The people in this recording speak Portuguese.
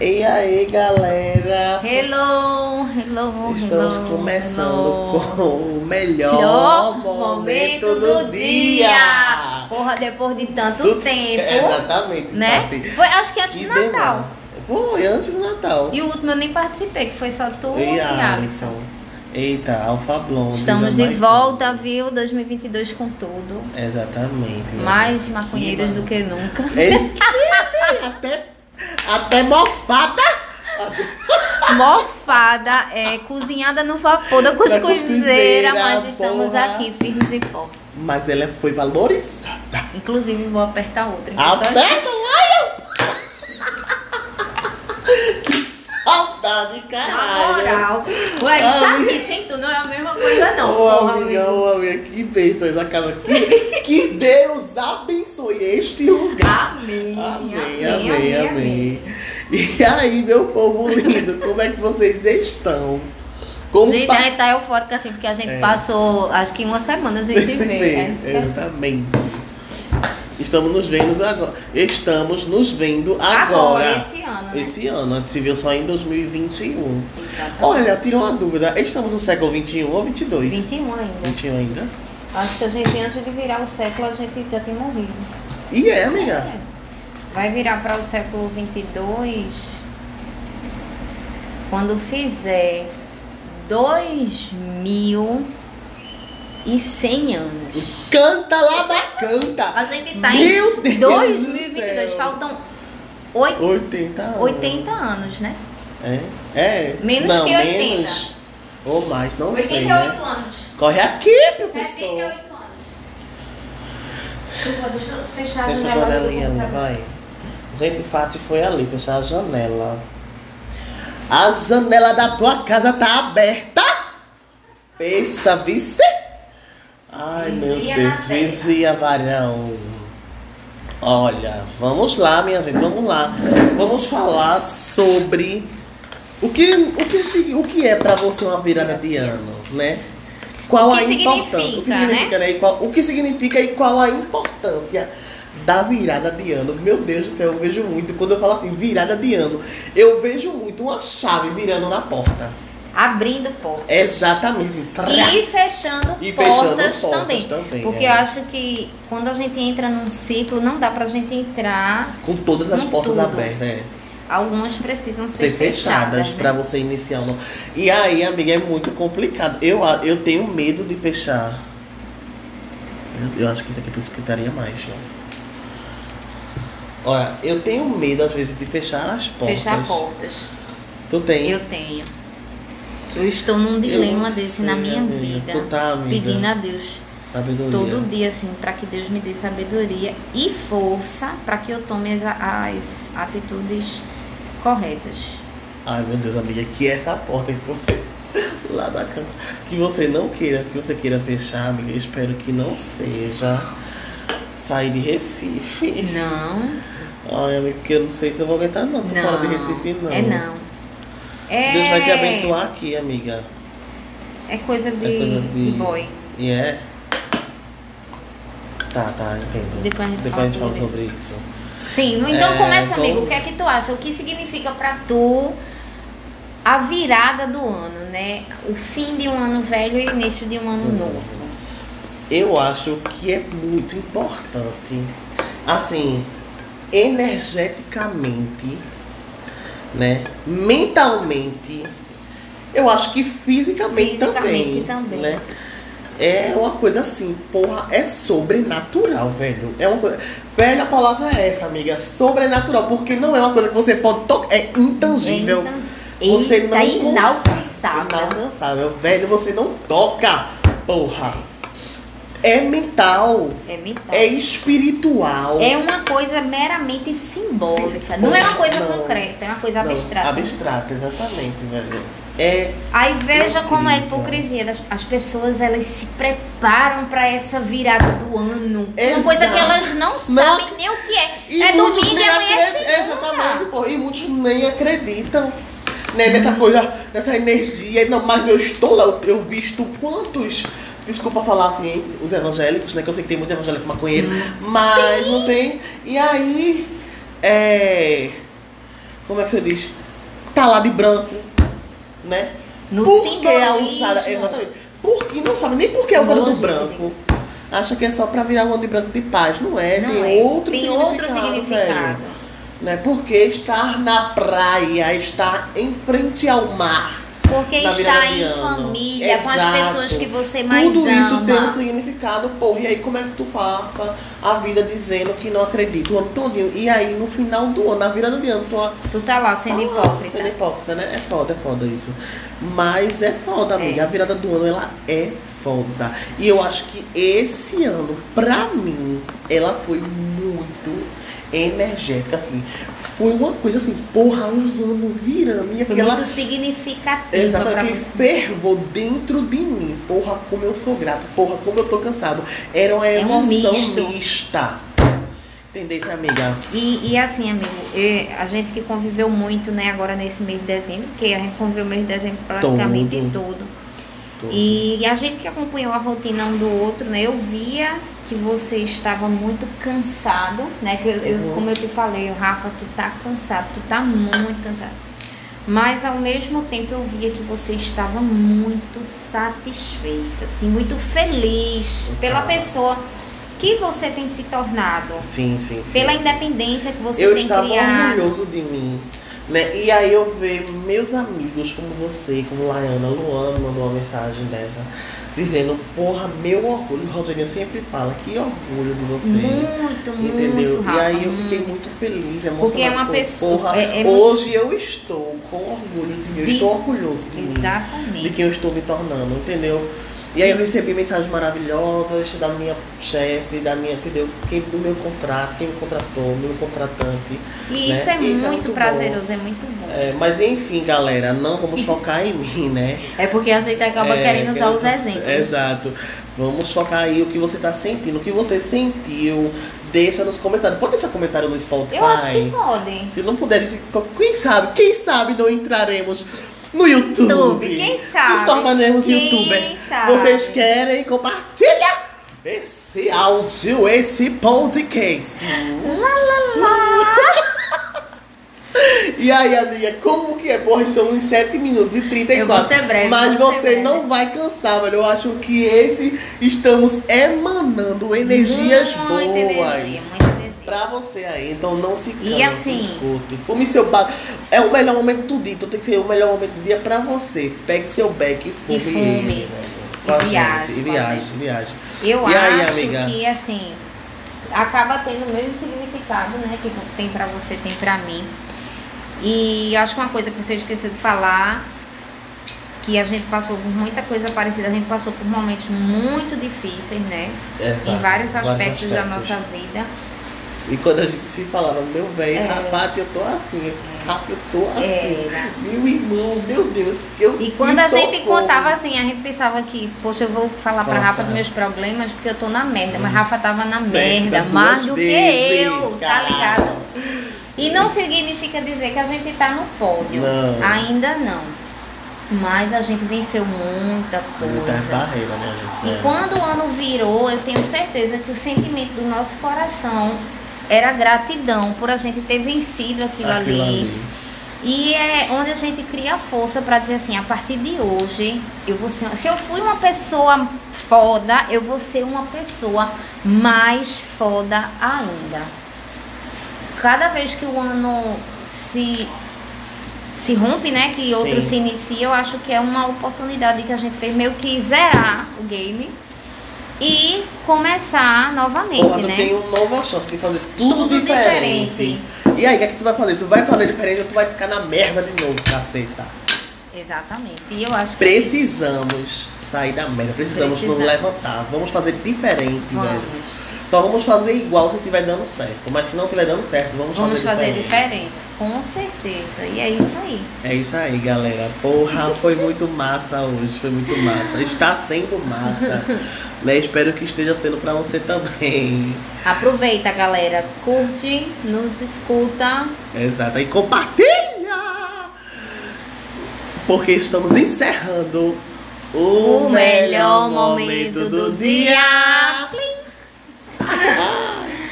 E aí, galera? Hello, hello, Estamos hello, começando hello. com o melhor, Melhor momento do dia. Porra, depois de tanto Do- tempo, Exatamente. né? Foi, acho que antes do Natal. demora. Foi antes do Natal. E o último eu nem participei, que foi só tu E e a Alisson. Eita, Alfa Blonde. Estamos de volta, viu? 2022 com tudo. Exatamente. Mais Deus. maconheiros do que nunca. Até, até mofada. Mofada, é, cozinhada no vapor da cuscuzeira, mas estamos porra. aqui firmes e fortes. Mas ela foi valorizada. Inclusive, vou apertar outra. Aperta lá, Que saudade, Na caralho. moral. Ué, chatice, hein? Tu não é a mesma coisa, não. Ô, porra, amiga, ô, amiga, que bênçãos acaba aqui. que Deus abençoe este lugar. Amém. Amém, amém, amém. E aí, meu povo lindo, como é que vocês estão? Como Gente, a gente tá eufórica assim, porque a gente É. passou acho que uma semana sem se ver. Bem, É, Exatamente. Estamos nos vendo agora. Estamos nos vendo agora. Agora, esse ano, né? Esse ano, se viu só em 2021. Exatamente. Olha, tirou uma dúvida. Estamos no século 21 ou 22? 21 ainda. 21 ainda? Acho que a gente, antes de virar o século, a gente já tem morrido. E é, amiga. É. Vai virar para o século 22 quando fizer 2100 anos. Canta lá da canta. A gente tá Meu em Deus 2022, do céu. faltam oit- 80 anos. 80 anos, né? É? É. Menos não, que 80. Menos. Ou mais, não sei, 88 né? anos. Corre aqui, professor. 78 anos. Chuva, deixa eu fechar a Fecha a janela janelinha ali, computador. vai. Gente, Fati foi ali fechar a janela. A janela da tua casa tá aberta. Fecha, vice. Ai, Vigia meu Deus. Vigia, varão. Olha, vamos lá, minha gente, vamos lá. Vamos falar sobre o que, o que, o que é pra você uma virada de ano, né? Qual a importância? O que significa, significa, né? E qual- o que significa e qual a importância da virada de ano? Meu Deus do céu, eu vejo muito. Quando eu falo assim, virada de ano, eu vejo muito uma chave virando na porta. Abrindo portas. Exatamente. E fechando, E fechando portas, portas também. também, Porque é. eu acho que quando a gente entra num ciclo, não dá pra gente entrar. Com todas as portas tudo. abertas, né? Algumas precisam ser, ser fechadas né? pra você iniciar um. E aí, amiga, é muito complicado. Eu, eu tenho medo de fechar. Eu, eu acho que isso aqui é por isso que estaria mais. ó. Olha, eu tenho medo às vezes de fechar as portas. Fechar portas. Tu tem? Eu tenho. Eu estou num dilema desse sei, na minha amiga. vida. Tu tá, amiga? Pedindo a Deus Sabedoria. todo dia, assim, para que Deus me dê sabedoria e força para que eu tome as, as atitudes corretas. Ai meu Deus, amiga, que é essa porta que você. Lá da canta. Que você não queira, que você queira fechar, amiga. Eu espero que não seja sair de Recife. Não, Ai, amigo, porque eu não sei se eu vou aguentar não. Tô não. fora de Recife, não. É não. É, Deus vai te abençoar aqui, amiga. É coisa de, É coisa de- boy. E é. Tá, tá, entendo. Depois a gente Depois fala a gente fala sobre isso. Sim, então É, começa, então- amigo. O que é que tu acha? O que significa pra tu a virada do ano, né? O fim de um ano velho e o início de um ano Uhum. novo. Eu acho que é muito importante, assim, energeticamente, né? Mentalmente, eu acho que fisicamente, Fisicamente também, também. né? É uma coisa assim, porra, é sobrenatural, velho. É uma coisa. Velho, a palavra é essa, amiga. Sobrenatural, porque não é uma coisa que você pode tocar. É intangível. Eita, Você não consegue. inalcançável. Inalcançável. Velho, você não toca, porra. É mental. É mental. É espiritual. É uma coisa meramente simbólica. Não é uma coisa Não. concreta, é uma coisa Não, abstrata. Abstrata, exatamente, velho. É. Aí veja como é a hipocrisia. das- As pessoas elas se preparam pra essa virada do ano. Uma Exato. coisa que elas não Não. sabem nem o que é. E é domingo e nem amanhã é segunda. Exatamente, pô. E muitos nem acreditam. Né, nessa coisa, nessa energia. Não, mas eu estou lá, eu, eu visto quantos. Desculpa falar assim, os evangélicos, né? Que eu sei que tem muito evangélico maconheiro, mas não tem. E aí. É. como é que você diz? Tá lá de branco, né? No Por que é simbolismo. usada. Exatamente. Porque não sabe nem por que é usada do branco. Acha que é só pra virar o ano de branco de paz. Não é, Não tem é. outro Tem significado. outro significado. Né? Porque estar na praia, estar em frente ao mar. Porque na está em família, com as Exato. pessoas que você mais Tudo isso ama. tem um significado, porra. E aí como é que tu passa a vida dizendo que não acredita o ano todinho? E aí no final do ano, na virada de ano, tu Tu tá lá sendo ah, hipócrita. Sendo hipócrita, né? É foda, é foda isso. Mas é foda, amiga. É. A virada do ano, ela é foda. E eu acho que esse ano, pra mim, ela foi muito energética, assim. Foi uma coisa assim, porra, os anos virando. E aquela. muito significativa que você. fervou dentro de mim. Porra, como eu sou grato, porra, como eu tô cansado. Era uma É um emoção mista. Entendeu, amiga? E, e assim, amigo, a gente que conviveu muito, né, agora nesse mês de dezembro, porque a gente conviveu o mês de dezembro praticamente Todo. todo. E a gente que acompanhou a rotina um do outro, né, eu via que você estava muito cansado, né, que eu, eu- Uhum. como eu te falei, Rafa, tu tá cansado, tu tá muito cansado. Mas ao mesmo tempo eu via que você estava muito satisfeita, assim, muito feliz pela pessoa que você tem se tornado, Sim, sim, sim. pela independência que você eu tem estava criado. orgulhoso de mim. Né? E aí eu ver meus amigos como você, como Laiana, Luana mandou uma mensagem dessa, dizendo, porra, meu orgulho. O Rogerinho sempre fala, que orgulho de você. Muito, Entendeu? muito, Rafa. e aí eu muito. fiquei muito feliz, emocionado. Porque é uma pô, pessoa- Porra, é- é hoje eu estou com orgulho de mim, eu estou orgulhoso de mim. De Exatamente. quem eu estou me tornando, entendeu? E aí eu recebi mensagens maravilhosas da minha chefe, da minha, entendeu? Quem, do meu contrato, quem me contratou, meu contratante. E né? isso é Isso é muito, muito prazeroso, é muito bom. É, mas enfim, galera, não vamos focar em mim, né? É porque a gente acaba É, querendo usar os exemplos. Exato. Vamos focar aí o que você tá sentindo, o que você sentiu. Deixa nos comentários. Pode deixar comentário no Spotify. Eu acho que podem. Se não puder, quem sabe, quem sabe não entraremos no YouTube. YouTube, quem sabe? Nos tornaremos Quem youtuber. sabe? Vocês querem compartilhar esse áudio, esse podcast. E aí, amiga, como que é? Porra, estamos em 7 minutos e 34. Eu vou breve, Mas vou você breve. não vai cansar, velho. Eu acho que esse estamos emanando energias muita boas. energia, energia. Pra você aí, então não se canse, E assim- escute. Fume seu bago. É o melhor momento do dia, então tem que ser o melhor momento do dia pra você. Pegue seu beck e fume. E fume. E viaje, E gente. viagem. Eu E aí, acho amiga? que assim acaba tendo o mesmo significado, né, que tem pra você, tem pra mim. E acho que uma coisa que você esqueceu de falar que a gente passou por muita coisa parecida, a gente passou por momentos muito difíceis, né? Exato, em vários aspectos, da aspectos. nossa vida. E quando a gente se falava, meu velho, É. rapaz, eu tô assim, Rafa, eu tô assim. É. Meu irmão, meu Deus, que eu E quando a que gente contava assim, a gente pensava que, poxa, eu vou falar pra Nossa. Rafa dos meus problemas porque eu tô na merda. Mas Rafa tava na Merda merda, mais do que vezes, eu, tá ligado? E não significa dizer que a gente tá no pódio. Não. Ainda não. Mas a gente venceu muita Muitas coisa. barreiras, né, gente? E É. quando o ano virou, eu tenho certeza que o sentimento do nosso coração era gratidão por a gente ter vencido aquilo, Aquilo ali. ali. E é onde a gente cria força pra dizer assim, a partir de hoje, eu vou ser, se eu fui uma pessoa foda, eu vou ser uma pessoa mais foda ainda. Cada vez que o ano se se rompe, né, que outro Sim. se inicia, eu acho que é uma oportunidade que a gente fez meio que zerar o game e começar novamente, Porra, tu né? tem uma nova chance de fazer tudo, Tudo diferente. diferente. E aí, o que é que tu vai fazer? Tu vai fazer diferente ou tu vai ficar na merda de novo, caceta? Exatamente. E eu acho que Precisamos sair da merda, precisamos nos Precisamos. levantar. Vamos fazer diferente, velho. vamos. Só vamos fazer igual se estiver dando certo. Mas se não estiver dando certo, vamos, Vamos fazer diferente. diferente, com certeza. E é isso aí. É isso aí, galera. Porra, foi muito massa hoje, foi muito massa. Está sendo massa. né? Espero que esteja sendo pra você também. Aproveita, galera. Curte, nos escuta. Exato. E compartilha! Porque estamos encerrando o, O melhor momento do dia. Ah!